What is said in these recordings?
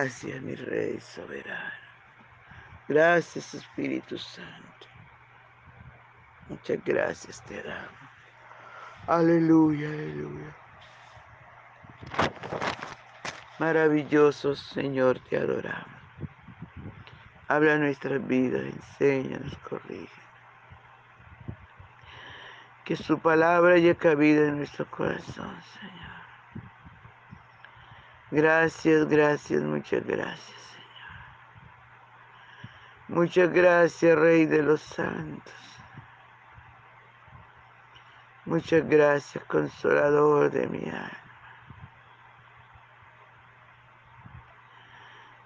Gracias, mi Rey soberano. Gracias, Espíritu Santo. Muchas gracias te damos. Aleluya, aleluya. Maravilloso Señor, te adoramos. Habla nuestras vidas, enséñanos, corrige. Que su palabra haya cabida en nuestro corazón, Señor. Gracias, gracias, muchas gracias, Señor. Muchas gracias, Rey de los Santos. Muchas gracias, Consolador de mi alma.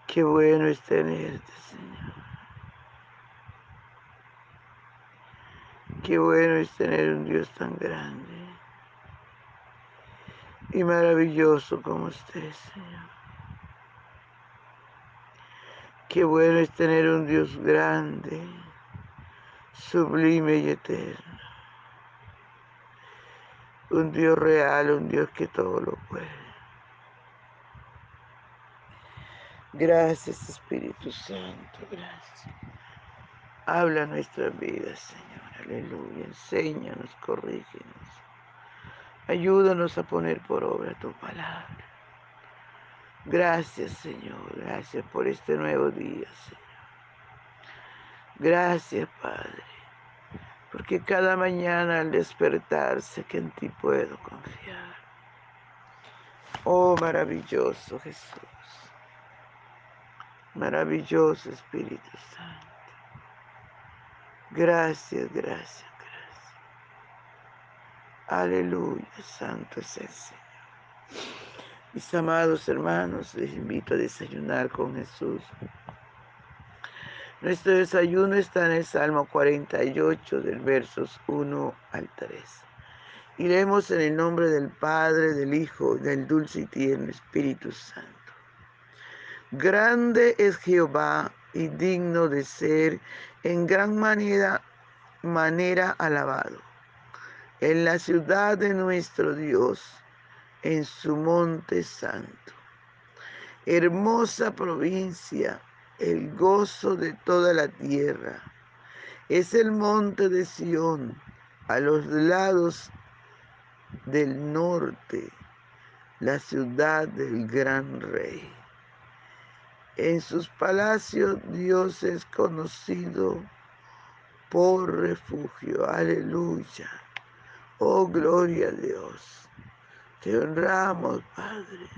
Qué bueno es tenerte, Señor. Qué bueno es tener un Dios tan grande y maravilloso como usted, Señor. Qué bueno es tener un Dios grande, sublime y eterno. Un Dios real, un Dios que todo lo puede. Gracias Espíritu Santo, gracias. Habla nuestras vidas, Señor, aleluya. Enséñanos, corrígenos. Ayúdanos a poner por obra tu palabra. Gracias, Señor, gracias por este nuevo día, Señor. Gracias, Padre, porque cada mañana al despertarse que en ti puedo confiar. Oh, maravilloso Jesús. Maravilloso Espíritu Santo. Gracias, gracias. Aleluya, Santo es el Señor. Mis amados hermanos, les invito a desayunar con Jesús. Nuestro desayuno está en el Salmo 48, del versos 1 al 3. Y leemos en el nombre del Padre, del Hijo, del dulce y tierno Espíritu Santo. Grande es Jehová y digno de ser en gran manera, manera alabado. En la ciudad de nuestro Dios, en su monte santo. Hermosa provincia, el gozo de toda la tierra. Es el monte de Sión, a los lados del norte, la ciudad del gran rey. En sus palacios Dios es conocido por refugio. Aleluya. Oh, gloria a Dios. Te honramos, Padre.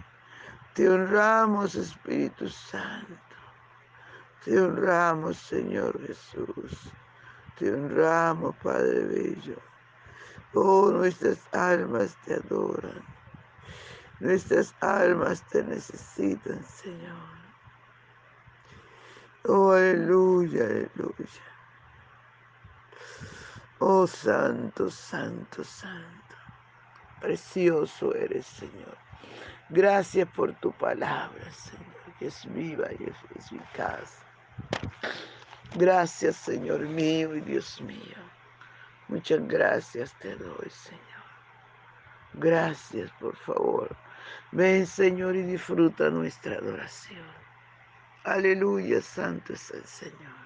Te honramos, Espíritu Santo. Te honramos, Señor Jesús. Te honramos, Padre Bello. Oh, nuestras almas te adoran. Nuestras almas te necesitan, Señor. Oh, aleluya, aleluya. Oh, santo, santo, santo. Precioso eres, Señor. Gracias por tu palabra, Señor, que es viva y es eficaz. Gracias, Señor mío y Dios mío. Muchas gracias te doy, Señor. Gracias, por favor. Ven, Señor, y disfruta nuestra adoración. Aleluya, santo es el Señor.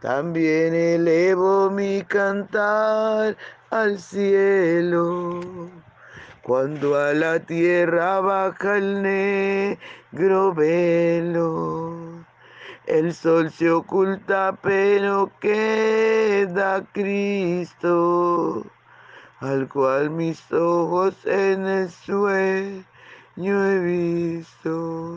También elevo mi cantar al cielo cuando a la tierra baja el negro velo, el sol se oculta pero queda Cristo, al cual mis ojos en el sueño he visto.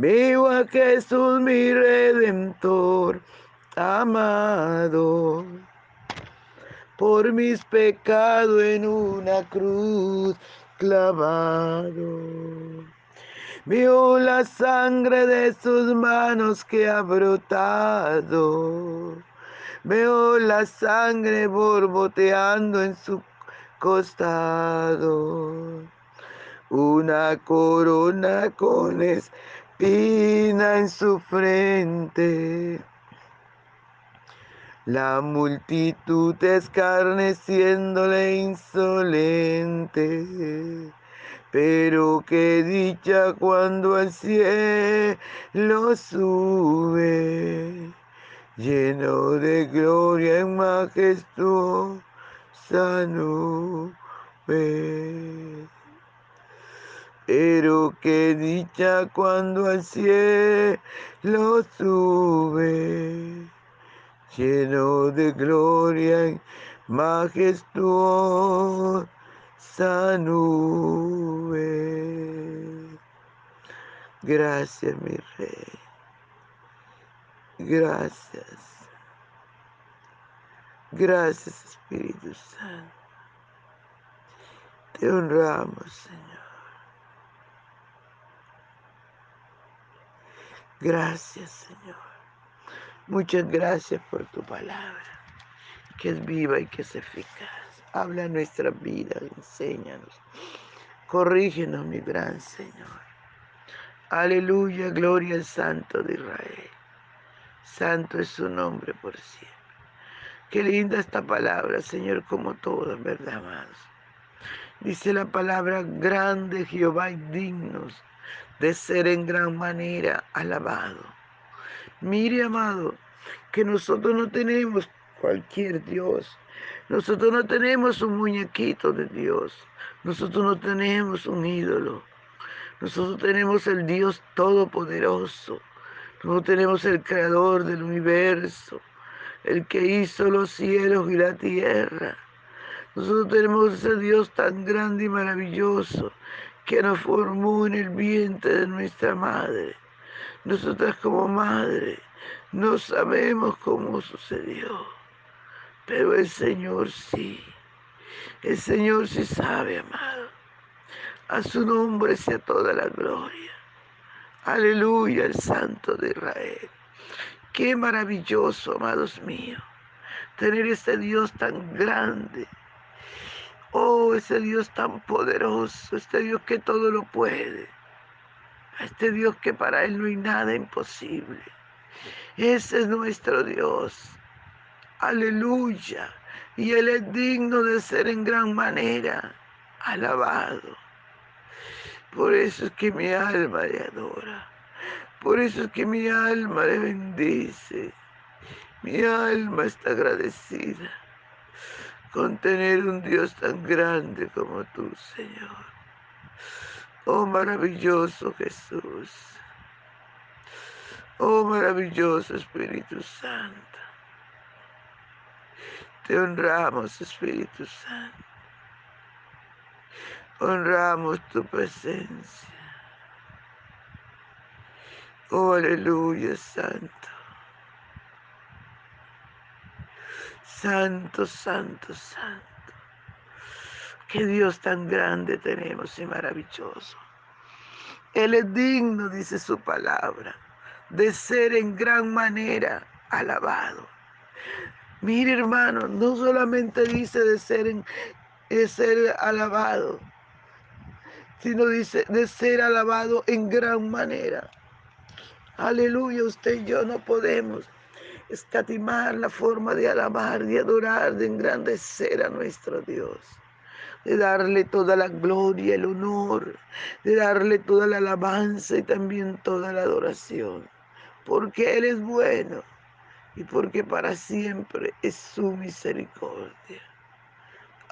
Veo a Jesús mi redentor amado por mis pecados en una cruz clavado. Vio la sangre de sus manos que ha brotado. Veo la sangre borboteando en su costado. Una corona con espina en su frente la multitud escarneciéndole insolente. Pero qué dicha cuando al cielo sube, lleno de gloria y majestuosa nube. Pero qué dicha cuando al cielo sube lleno de gloria y majestuosa nube. Gracias, mi rey. Gracias. Gracias, Espíritu Santo. Te honramos, Señor. Gracias, Señor. Muchas gracias por tu palabra, que es viva y que es eficaz. Habla nuestra vida, enséñanos. Corrígenos, mi gran Señor. Aleluya, gloria al Santo de Israel. Santo es su nombre por siempre. Qué linda esta palabra, Señor, como todas, ¿verdad, amados? Dice la palabra, grande Jehová y dignos de ser en gran manera alabado Mire, amado, que nosotros no tenemos cualquier Dios. Nosotros no tenemos un muñequito de Dios. Nosotros no tenemos un ídolo. Nosotros tenemos el Dios Todopoderoso. Nosotros tenemos el Creador del universo, el que hizo los cielos y la tierra. Nosotros tenemos ese Dios tan grande y maravilloso que nos formó en el vientre de nuestra madre. Nosotras como madre no sabemos cómo sucedió, pero el Señor sí. El Señor sí sabe, amado. A su nombre sea toda la gloria. Aleluya, el Santo de Israel. Qué maravilloso, amados míos, tener ese Dios tan grande. Oh, ese Dios tan poderoso, este Dios que todo lo puede este Dios que para Él no hay nada imposible. Ese es nuestro Dios. Aleluya. Y Él es digno de ser en gran manera alabado. Por eso es que mi alma le adora. Por eso es que mi alma le bendice. Mi alma está agradecida. Con tener un Dios tan grande como tú, Señor. Oh maravilloso Jesús. Oh maravilloso Espíritu Santo. Te honramos, Espíritu Santo. Honramos tu presencia. Oh, aleluya, Santo. Santo, santo, santo. Qué Dios tan grande tenemos y maravilloso. Él es digno, dice su palabra, de ser en gran manera alabado. Mire hermano, no solamente dice de ser, de ser alabado, sino dice de ser alabado en gran manera. Aleluya, usted y yo no podemos escatimar la forma de alabar, de adorar, de engrandecer a nuestro Dios de darle toda la gloria, el honor, de darle toda la alabanza y también toda la adoración, porque Él es bueno y porque para siempre es su misericordia.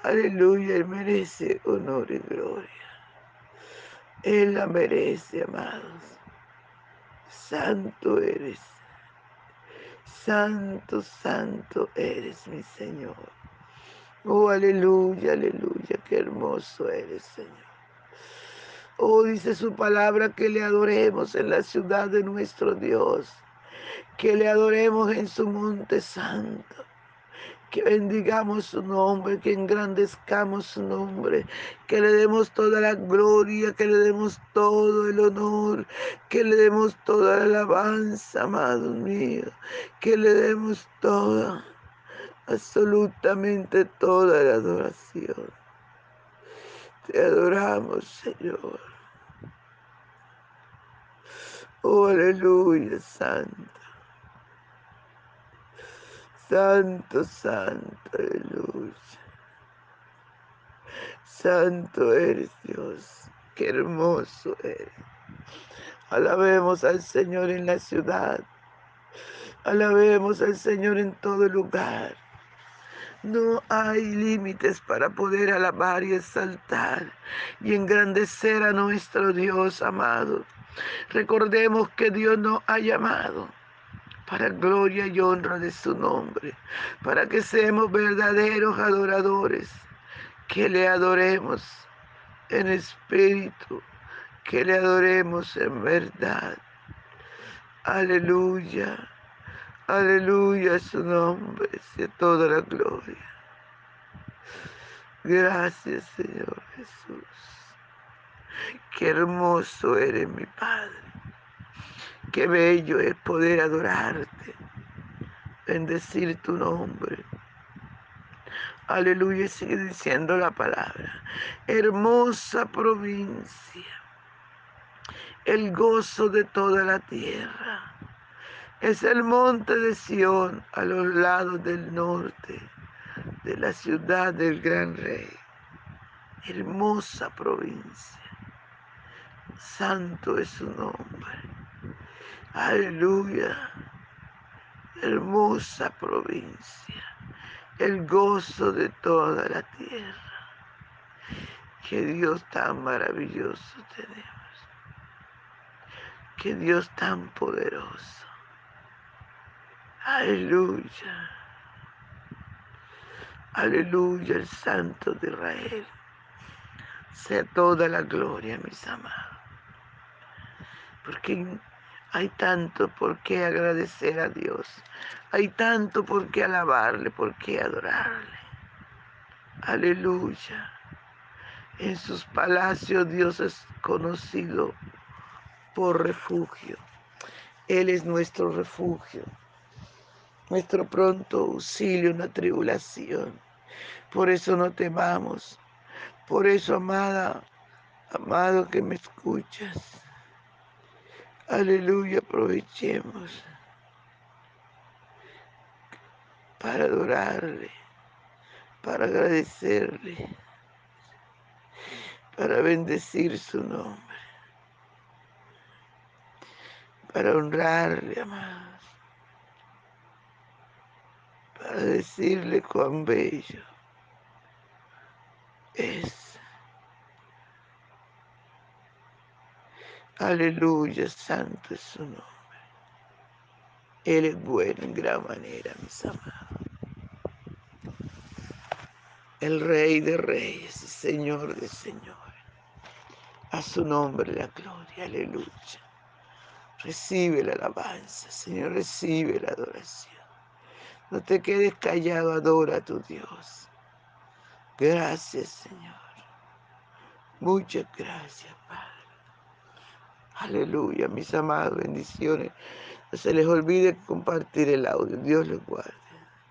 Aleluya, Él merece honor y gloria. Él la merece, amados. Santo eres. Santo, santo eres mi Señor. Oh, aleluya, aleluya, qué hermoso eres, Señor. Oh, dice su palabra que le adoremos en la ciudad de nuestro Dios, que le adoremos en su monte santo, que bendigamos su nombre, que engrandezcamos su nombre, que le demos toda la gloria, que le demos todo el honor, que le demos toda la alabanza, amado mío, que le demos toda absolutamente toda la adoración. Te adoramos, Señor. Oh, aleluya, Santo. Santo, Santo, aleluya. Santo eres Dios, qué hermoso eres. Alabemos al Señor en la ciudad. Alabemos al Señor en todo lugar. No hay límites para poder alabar y exaltar y engrandecer a nuestro Dios amado. Recordemos que Dios nos ha llamado para gloria y honra de su nombre, para que seamos verdaderos adoradores, que le adoremos en espíritu, que le adoremos en verdad. Aleluya. Aleluya su nombre, sea toda la gloria. Gracias Señor Jesús. Qué hermoso eres mi Padre. Qué bello es poder adorarte, bendecir tu nombre. Aleluya, sigue diciendo la palabra. Hermosa provincia, el gozo de toda la tierra es el monte de Sión a los lados del norte de la ciudad del gran rey. Hermosa provincia. Santo es su nombre. Aleluya. Hermosa provincia. El gozo de toda la tierra. Qué Dios tan maravilloso tenemos. Qué Dios tan poderoso. Aleluya. Aleluya, el Santo de Israel. Sea toda la gloria, mis amados. Porque hay tanto por qué agradecer a Dios. Hay tanto por qué alabarle, por qué adorarle. Aleluya. En sus palacios Dios es conocido por refugio. Él es nuestro refugio nuestro pronto auxilio en la tribulación. Por eso no temamos. Por eso, amada, amado que me escuchas. Aleluya, aprovechemos para adorarle, para agradecerle, para bendecir su nombre, para honrarle, amado para decirle cuán bello, Aleluya, santo es su nombre. Él es bueno en gran manera, mis amados. El Rey de Reyes Señor de Señores. A su nombre la gloria, aleluya. Recibe la alabanza, Señor, recibe la adoración. No te quedes callado, adora a tu Dios. Gracias, Señor. Muchas gracias, Padre. Aleluya, mis amados, bendiciones. No se les olvide compartir el audio. Dios les guarde.